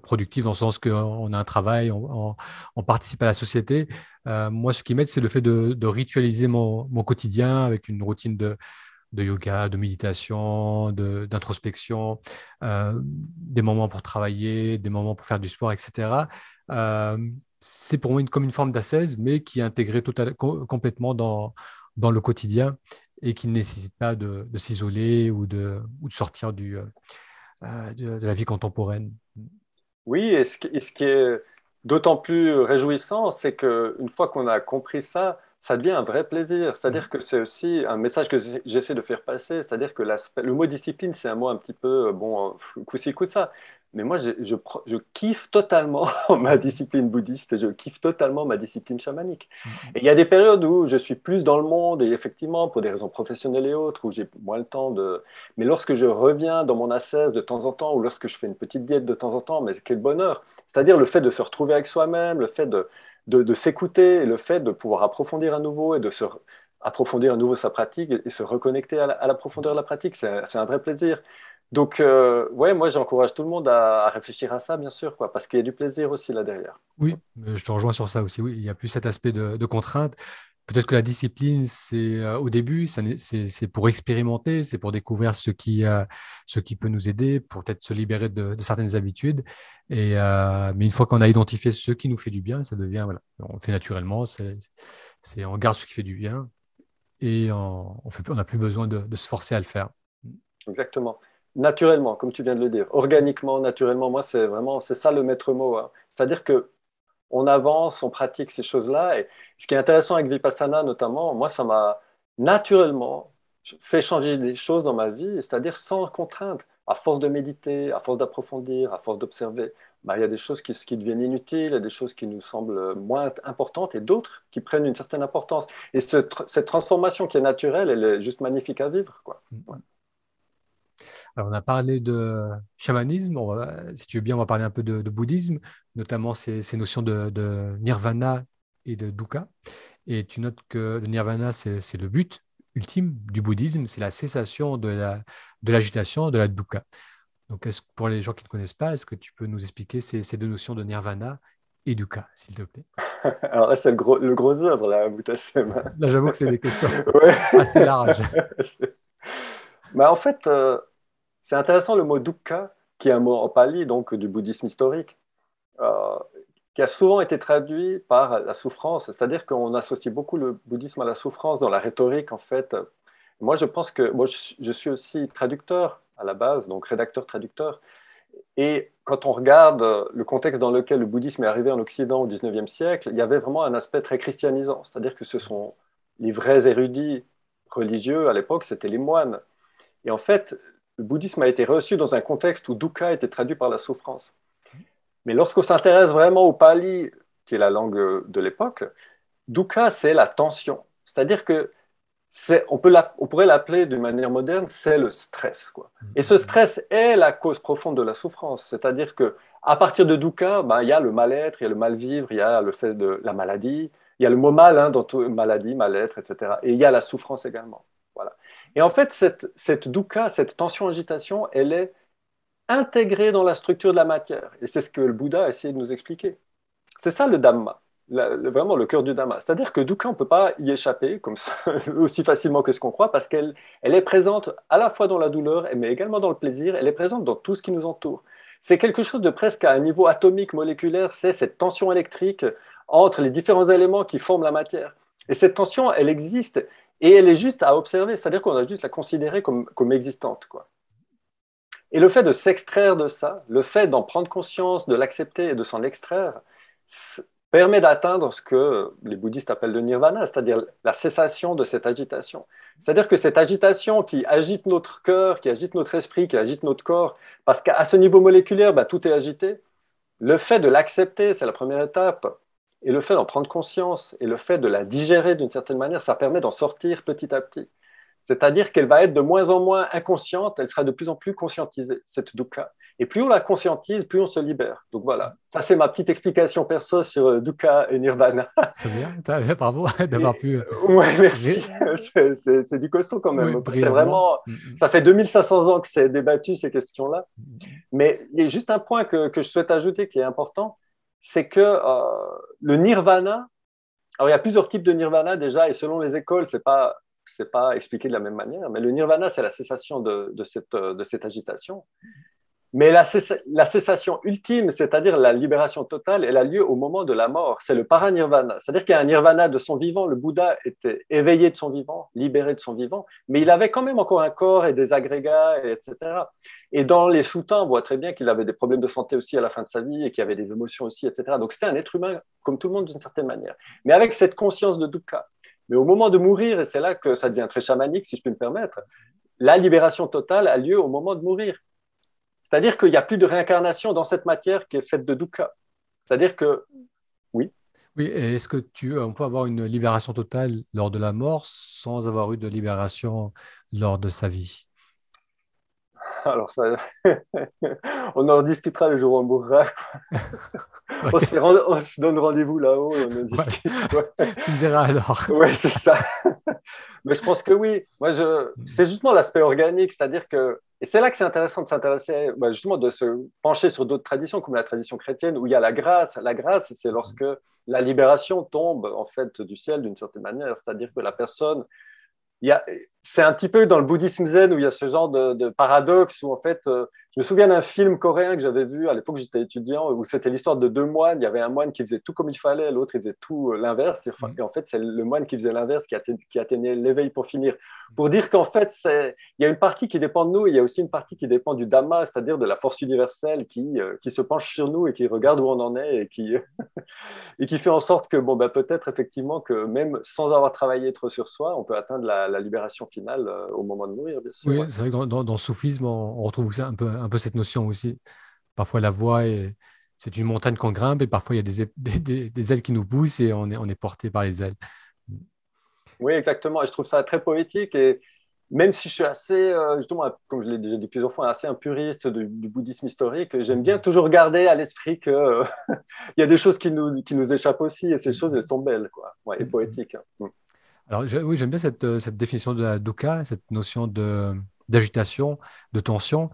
productive dans le sens qu'on a un travail, on, participe à la société. Euh, moi, ce qui m'aide, c'est le fait de, ritualiser mon, quotidien avec une routine de, yoga, de méditation, d'introspection, euh, des moments pour travailler, des moments pour faire du sport, etc. Euh, c'est pour moi comme une forme d'assaise, mais qui est intégrée complètement dans, dans le quotidien et qui ne nécessite pas de, s'isoler ou de, ou de sortir du, de, la vie contemporaine. Oui, et ce qui, est d'autant plus réjouissant, c'est qu'une fois qu'on a compris ça, ça devient un vrai plaisir. C'est-à-dire mmh. que c'est aussi un message que j'essaie de faire passer. C'est-à-dire que le mot discipline, c'est un mot un petit peu, euh, bon, coup-ci, coup-ça. Mais moi, je, je, kiffe totalement ma discipline bouddhiste et je kiffe totalement ma discipline chamanique. Mmh. Et il y a des périodes où je suis plus dans le monde et effectivement, pour des raisons professionnelles et autres, où j'ai moins le temps de... Mais lorsque je reviens dans mon ascèse de temps en temps ou lorsque je fais une petite diète de temps en temps, mais quel bonheur C'est-à-dire le fait de se retrouver avec soi-même, le fait de, de, s'écouter, le fait de pouvoir approfondir à nouveau et de se approfondir à nouveau sa pratique et, se reconnecter à la, profondeur de la pratique, c'est un vrai plaisir. Donc, euh, ouais, moi, j'encourage tout le monde à, réfléchir à ça, bien sûr, quoi, parce qu'il y a du plaisir aussi là derrière. Oui, je te rejoins sur ça aussi. Oui, il y a plus cet aspect de, contrainte. Peut-être que la discipline, c'est euh, au début, c'est pour expérimenter, c'est pour découvrir ce qui, euh, ce qui peut nous aider, pour peut-être se libérer de, certaines habitudes. Et, mais une fois qu'on a identifié ce qui nous fait du bien, ça devient, voilà, on fait naturellement, c'est on garde ce qui fait du bien et on n'a plus besoin de, de se forcer à le faire. Exactement naturellement, comme tu viens de le dire, organiquement, naturellement. Moi, c'est vraiment, c'est ça le maître mot. Hein. C'est-à-dire que on avance, on pratique ces choses-là. Et ce qui est intéressant avec Vipassana, notamment, moi, ça m'a naturellement fait changer des choses dans ma vie, c'est-à-dire sans contrainte. À force de méditer, à force d'approfondir, à force d'observer, bah, il y a des choses qui, qui, deviennent inutiles, il y a des choses qui nous semblent moins importantes et d'autres qui prennent une certaine importance. Et cette transformation qui est naturelle, elle est juste magnifique à vivre. Quoi. Mm. Alors, on a parlé de chamanisme, si tu veux bien, on va parler un peu de, bouddhisme, notamment ces, notions de, nirvana et de dukkha. Et tu notes que le nirvana, c'est le but ultime du bouddhisme, c'est la cessation de l'agitation, la, de, la dukkha. Donc, pour les gens qui ne connaissent pas, est-ce que tu peux nous expliquer ces, deux notions de nirvana et dukkha, s'il te plaît? Alors là, c'est le gros, le gros œuvre, là, Là, j'avoue que c'est des questions assez larges. Mais en fait, euh, c'est intéressant le mot dukkha, qui est un mot en pali, donc du bouddhisme historique, euh, qui a souvent été traduit par la souffrance. C'est-à-dire qu'on associe beaucoup le bouddhisme à la souffrance dans la rhétorique, en fait. Moi, je pense que moi, je suis aussi traducteur à la base, donc rédacteur-traducteur. Et quand on regarde le contexte dans lequel le bouddhisme est arrivé en Occident au XIXe siècle, il y avait vraiment un aspect très christianisant. C'est-à-dire que ce sont les vrais érudits religieux à l'époque, c'était les moines. Et en fait, le bouddhisme a été reçu dans un contexte où dukkha était traduit par la souffrance. Mais lorsqu'on s'intéresse vraiment au pali, qui est la langue de l'époque, dukkha, c'est la tension. C'est-à-dire que on, peut on, pourrait l'appeler d'une manière moderne, c'est le stress. Et ce stress est la cause profonde de la souffrance. C'est-à-dire que à partir de dukkha, ben, il y a le mal-être, il y a le mal-vivre, il y a le fait de la maladie, il y a le mot mal dans tout, maladie, mal-être, etc. Et il y a la souffrance également. Et en fait, cette, cette dukkha, cette tension-agitation, elle est intégré dans la structure de la matière. Et c'est ce que le Bouddha a essayé de nous expliquer. C'est ça le Dhamma, vraiment le cœur du Dhamma. C'est-à-dire que Dukkha, on ne peut pas y échapper comme aussi facilement que ce qu'on croit, parce qu'elle elle est présente à la fois dans la douleur, mais également dans le plaisir, elle est présente dans tout ce qui nous entoure. C'est quelque chose de presque à un niveau atomique, moléculaire, c'est cette tension électrique entre les différents éléments qui forment la matière. Et cette tension, elle existe et elle est juste à observer, c'est-à-dire qu'on a juste la considérer comme, comme existante. Quoi. Et le fait de s'extraire de ça, le fait d'en prendre conscience, de l'accepter et de s'en extraire, permet d'atteindre ce que les bouddhistes appellent le nirvana, c'est-à-dire la cessation de cette agitation. C'est-à-dire que cette agitation qui agite notre cœur, qui agite notre esprit, qui agite notre corps, parce qu'à ce niveau moléculaire, bah, tout est agité, le fait de l'accepter, c'est la première étape, et le fait d'en prendre conscience, et le fait de la digérer d'une certaine manière, ça permet d'en sortir petit à petit. C'est-à-dire qu'elle va être de moins en moins inconsciente, elle sera de plus en plus conscientisée, cette dukkha. Et plus on la conscientise, plus on se libère. Donc voilà, ça c'est ma petite explication perso sur euh, dukkha et nirvana. Très bien, bravo d'avoir pu. Euh, oui, merci. c'est du costaud quand même. c'est vraiment, mm, mm. ça fait 2500 ans que c'est débattu ces questions-là. Mm, Mais il y a juste un point que, que je souhaite ajouter qui est important, c'est que euh, le nirvana, alors il y a plusieurs types de nirvana déjà, et selon les écoles, c'est pas c'est pas expliqué de la même manière, mais le nirvana, c'est la cessation de, cette, de, cette, agitation. Mais la, la cessation ultime, c'est-à-dire la libération totale, elle a lieu au moment de la mort. C'est le paranirvana. C'est-à-dire qu'il y a un nirvana de son vivant. Le Bouddha était éveillé de son vivant, libéré de son vivant, mais il avait quand même encore un corps et des agrégats, etc. Et dans les sous-temps, on voit très bien qu'il avait des problèmes de santé aussi à la fin de sa vie et qu'il avait des émotions aussi, etc. Donc c'était un être humain comme tout le monde d'une certaine manière. Mais avec cette conscience de dukkha, mais au moment de mourir, et c'est là que ça devient très chamanique, si je peux me permettre, la libération totale a lieu au moment de mourir. C'est-à-dire qu'il n'y a plus de réincarnation dans cette matière qui est faite de dukkha. C'est-à-dire que, oui. Oui, est-ce que tu, on peut avoir une libération totale lors de la mort sans avoir eu de libération lors de sa vie? Alors, ça... on en discutera le jour où on mourra. on, se donne rendez-vous là-haut. tu me diras alors. Oui, c'est ça. Mais je pense que oui. Moi, je... c'est justement l'aspect organique, c'est-à-dire que. Et c'est là que c'est intéressant de s'intéresser, bah, justement, de se pencher sur d'autres traditions, comme la tradition chrétienne, où il y a la grâce. La grâce, c'est lorsque la libération tombe, en fait, du ciel d'une certaine manière. C'est-à-dire que la personne c'est un petit peu dans le bouddhisme zen où il y a ce genre de, paradoxe où en fait, euh, je me souviens d'un film coréen que j'avais vu à l'époque où j'étais étudiant où c'était l'histoire de deux moines. Il y avait un moine qui faisait tout comme il fallait, l'autre il faisait tout euh, l'inverse. Mm. Et, en fait, c'est le moine qui faisait l'inverse qui, qui, atteignait l'éveil pour finir. Pour dire qu'en fait, il y a une partie qui dépend de nous et il y a aussi une partie qui dépend du Dhamma, c'est-à-dire de la force universelle qui, euh, qui se penche sur nous et qui regarde où on en est et qui, et qui fait en sorte que bon, bah, peut-être effectivement que même sans avoir travaillé trop sur soi, on peut atteindre la, libération finale au moment de mourir, bien sûr. Oui, c'est vrai que dans, dans, le soufisme, on retrouve un peu un peu cette notion aussi. Parfois, la voix, c'est une montagne qu'on grimpe et parfois, il y a des, des, ailes qui nous poussent et on est, on est porté par les ailes. Oui, exactement. Et je trouve ça très poétique. Et même si je suis assez, euh, justement, comme je l'ai déjà dit plusieurs fois, assez un puriste du, bouddhisme historique, j'aime bien toujours garder à l'esprit qu'il il y a des choses qui nous, qui nous échappent aussi et ces choses, elles sont belles quoi, et poétiques. Hein. Alors, oui, j'aime bien cette, cette, définition de la dukkha, cette notion d'agitation, de tension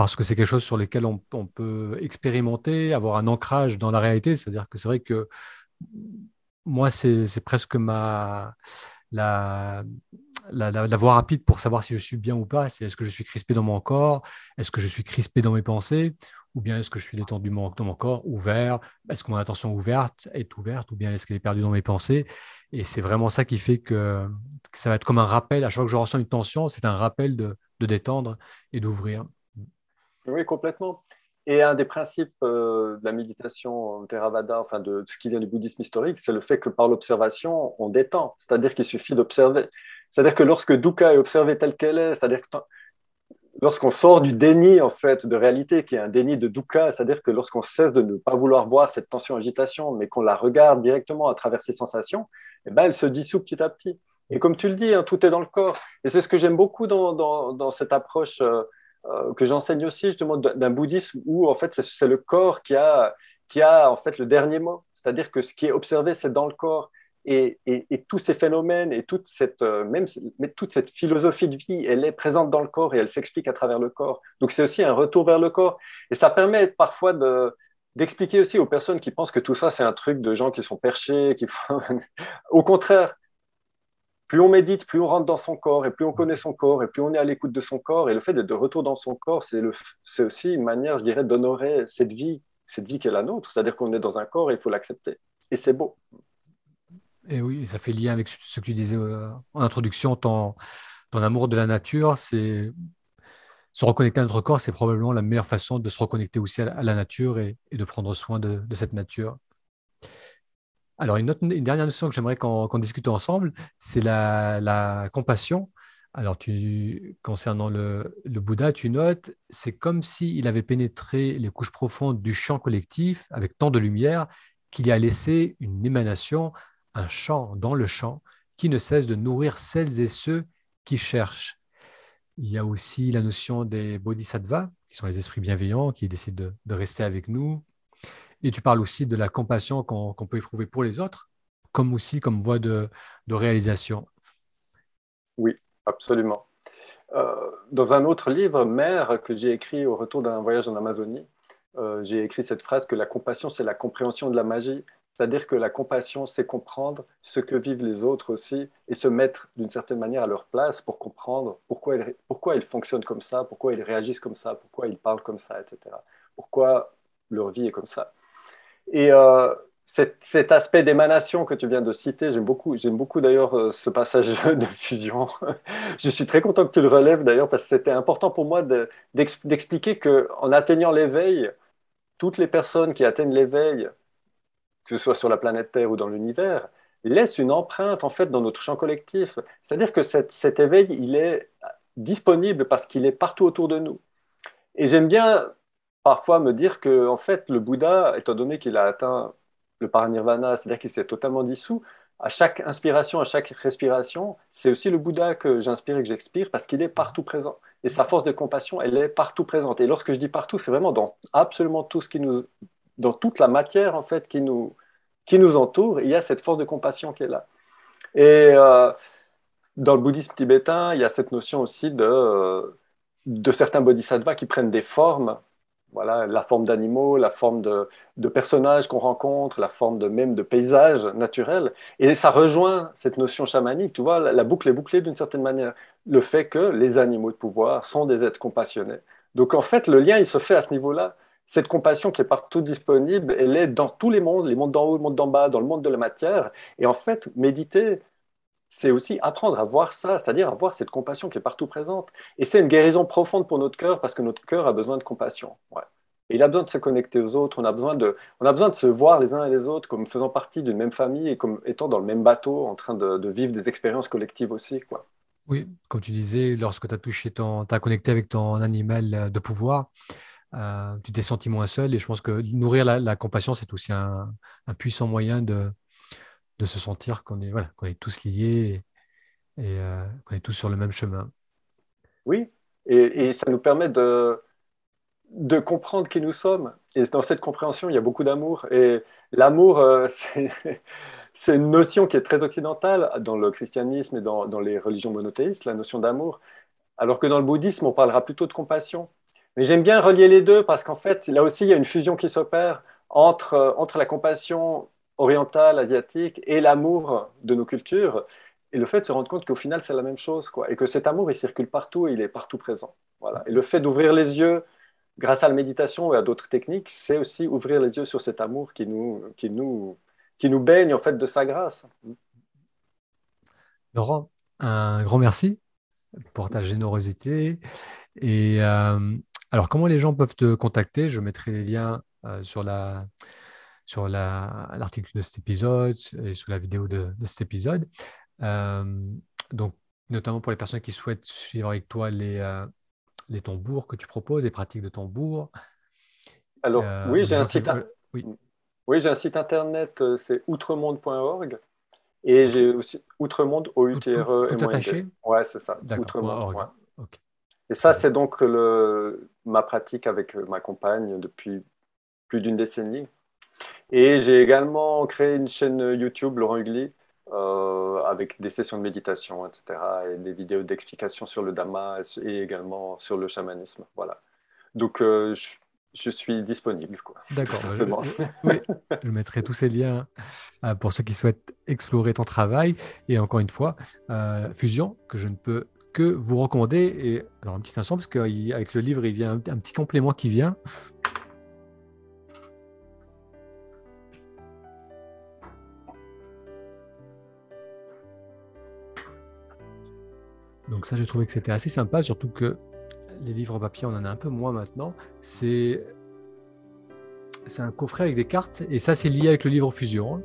parce que c'est quelque chose sur lequel on, peut expérimenter, avoir un ancrage dans la réalité. C'est-à-dire que c'est vrai que moi, c'est presque ma la, la, voie rapide pour savoir si je suis bien ou pas. C'est est-ce que je suis crispé dans mon corps, est-ce que je suis crispé dans mes pensées, ou bien est-ce que je suis détendu dans mon corps, ouvert, est-ce que mon attention ouverte est ouverte, ou bien est-ce qu'elle est perdue dans mes pensées? Et c'est vraiment ça qui fait que, ça va être comme un rappel. À chaque fois que je ressens une tension, c'est un rappel de détendre et d'ouvrir. Oui, complètement. Et un des principes euh, de la méditation Theravada, enfin de, ce qui vient du bouddhisme historique, c'est le fait que par l'observation, on détend. C'est-à-dire qu'il suffit d'observer. C'est-à-dire que lorsque dukkha est observé tel qu'elle est, c'est-à-dire que lorsqu'on sort du déni en fait de réalité, qui est un déni de dukkha, c'est-à-dire que lorsqu'on cesse de ne pas vouloir voir cette tension agitation, mais qu'on la regarde directement à travers ses sensations, eh ben, elle se dissout petit à petit. Et comme tu le dis, hein, tout est dans le corps. Et c'est ce que j'aime beaucoup dans, dans, cette approche. Euh, euh, que j'enseigne aussi justement d'un bouddhisme où en fait c'est le corps qui a, qui a en fait le dernier mot. C'est-à-dire que ce qui est observé, c'est dans le corps. Et, tous ces phénomènes et toute cette, euh, même, toute cette philosophie de vie, elle est présente dans le corps et elle s'explique à travers le corps. Donc c'est aussi un retour vers le corps. Et ça permet parfois d'expliquer aussi aux personnes qui pensent que tout ça, c'est un truc de gens qui sont perchés. Au contraire, plus on médite, plus on rentre dans son corps, et plus on connaît son corps, et plus on est à l'écoute de son corps. Et le fait d'être de retour dans son corps, c'est aussi une manière, je dirais, d'honorer cette vie, cette vie qui est la nôtre. C'est-à-dire qu'on est dans un corps et il faut l'accepter. Et c'est beau. Et oui, ça fait lien avec ce que tu disais euh, en introduction, ton, amour de la nature, c'est se reconnecter à notre corps, c'est probablement la meilleure façon de se reconnecter aussi à la nature et, de prendre soin de, cette nature. Alors, une dernière notion que j'aimerais qu'on discute ensemble, c'est la, compassion. Alors, tu, concernant le, le Bouddha, tu notes, c'est comme s'il avait pénétré les couches profondes du champ collectif avec tant de lumière qu'il y a laissé une émanation un chant dans le chant qui ne cesse de nourrir celles et ceux qui cherchent. Il y a aussi la notion des bodhisattvas, qui sont les esprits bienveillants, qui décident de, rester avec nous. Et tu parles aussi de la compassion qu'on peut éprouver pour les autres, comme aussi comme voie de, réalisation. Oui, absolument. Euh, dans un autre livre, Mère, que j'ai écrit au retour d'un voyage en Amazonie, euh, j'ai écrit cette phrase que la compassion, c'est la compréhension de la magie c'est-à-dire que la compassion, c'est comprendre ce que vivent les autres aussi et se mettre d'une certaine manière à leur place pour comprendre pourquoi ils, pourquoi ils fonctionnent comme ça, pourquoi ils réagissent comme ça, pourquoi ils parlent comme ça, etc. Pourquoi leur vie est comme ça. Et euh, cet, aspect d'émanation que tu viens de citer, j'aime beaucoup, beaucoup d'ailleurs euh, ce passage de fusion. Je suis très content que tu le relèves d'ailleurs parce que c'était important pour moi d'expliquer qu'en atteignant l'éveil, toutes les personnes qui atteignent l'éveil que ce soit sur la planète Terre ou dans l'univers, laisse une empreinte en fait dans notre champ collectif. C'est-à-dire que cet éveil, il est disponible parce qu'il est partout autour de nous. Et j'aime bien parfois me dire que en fait, le Bouddha, étant donné qu'il a atteint le paranirvana, c'est-à-dire qu'il s'est totalement dissous, à chaque inspiration, à chaque respiration, c'est aussi le Bouddha que j'inspire et que j'expire parce qu'il est partout présent. Et sa force de compassion, elle est partout présente. Et lorsque je dis partout, c'est vraiment dans absolument tout ce qui nous, dans toute la matière en fait qui nous, qui nous entoure, il y a cette force de compassion qui est là. Et euh, dans le bouddhisme tibétain, il y a cette notion aussi de, euh, de certains bodhisattvas qui prennent des formes, voilà, la forme d'animaux, la forme de, personnages qu'on rencontre, la forme même de paysages naturels. Et ça rejoint cette notion chamanique, tu vois, la, boucle est bouclée d'une certaine manière. Le fait que les animaux de pouvoir sont des êtres compassionnés. Donc en fait, le lien, il se fait à ce niveau-là cette compassion qui est partout disponible, elle est dans tous les mondes, les mondes d'en haut, le monde d'en bas, dans le monde de la matière. Et en fait, méditer, c'est aussi apprendre à voir ça, c'est-à-dire à voir cette compassion qui est partout présente. Et c'est une guérison profonde pour notre cœur parce que notre cœur a besoin de compassion. Et il a besoin de se connecter aux autres, on a, besoin de, on a besoin de se voir les uns et les autres comme faisant partie d'une même famille et comme étant dans le même bateau, en train de, vivre des expériences collectives aussi. Quoi. Oui, comme tu disais, lorsque tu as touché ton, as connecté avec ton animal de pouvoir, euh, tu t'es senti moins seul. Et je pense que nourrir la, compassion, c'est aussi un, puissant moyen de, de se sentir qu'on est, voilà, qu'on est tous liés et, euh, qu'on est tous sur le même chemin. Oui, et, ça nous permet de, de comprendre qui nous sommes. Et dans cette compréhension, il y a beaucoup d'amour. Et l'amour, euh, c'est une notion qui est très occidentale dans le christianisme et dans, dans les religions monothéistes, la notion d'amour. Alors que dans le bouddhisme, on parlera plutôt de compassion. Mais j'aime bien relier les deux parce qu'en fait, là aussi, il y a une fusion qui s'opère entre, euh, entre la compassion orientale, asiatique et l'amour de nos cultures. Et le fait de se rendre compte qu'au final, c'est la même chose. Quoi, et que cet amour, il circule partout et il est partout présent. Voilà. Et le fait d'ouvrir les yeux grâce à la méditation et à d'autres techniques, c'est aussi ouvrir les yeux sur cet amour qui nous, qui nous, qui nous baigne en fait de sa grâce. Laurent, un grand merci pour ta générosité. Et euh, alors, comment les gens peuvent te contacter? Je mettrai les liens euh, sur la sur l'article de cet épisode et sur la vidéo de, cet épisode. Euh, donc, notamment pour les personnes qui souhaitent suivre avec toi les, euh, les tambours que tu proposes, les pratiques de tambour. Alors, oui, j'ai un, site... oui. oui, un site internet, c'est outremonde.org. Et j'ai aussi Outremonde, o u t r e Tout, attaché? Ouais, c'est ça. Outremonde. Ouais. Et ça, c'est donc le, ma pratique avec ma compagne depuis plus d'une décennie. Et j'ai également créé une chaîne YouTube, Laurent Hugli, avec des sessions de méditation, etc., et des vidéos d'explication sur le Dhamma et également sur le chamanisme. Voilà. Donc, je, je suis disponible. D'accord. Bah, je, oui, je mettrai tous ces liens euh, pour ceux qui souhaitent explorer ton travail. Et encore une fois, euh, Fusion, que je ne peux que vous recommander. Et alors un petit instant, parce qu'avec le livre, il vient un, petit complément qui vient. Donc ça, j'ai trouvé que c'était assez sympa, surtout que les livres papier, on en a un peu moins maintenant. C'est c'est un coffret avec des cartes et ça, c'est lié avec le livre Fusion.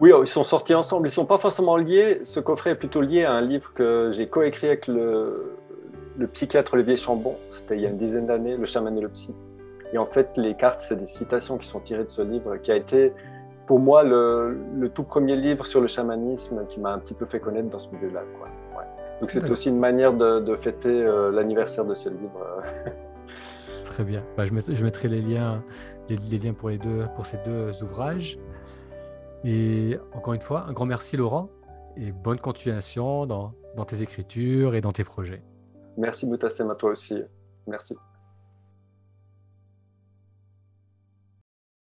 Oui, oh, ils sont sortis ensemble. Ils ne sont pas forcément liés. Ce coffret est plutôt lié à un livre que j'ai coécrit avec le, le psychiatre Olivier Chambon. C'était il y a une dizaine d'années, Le chaman et le psy. Et en fait, les cartes, c'est des citations qui sont tirées de ce livre, qui a été pour moi le, le tout premier livre sur le chamanisme qui m'a un petit peu fait connaître dans ce milieu-là. Donc c'est aussi une manière de, fêter euh, l'anniversaire de ce livre. Très bien. Bah, je, mettrai, les liens, les, liens pour, les deux, pour ces deux ouvrages. Et encore une fois, un grand merci Laurent et bonne continuation dans, tes écritures et dans tes projets. Merci Moutassem à toi aussi. Merci.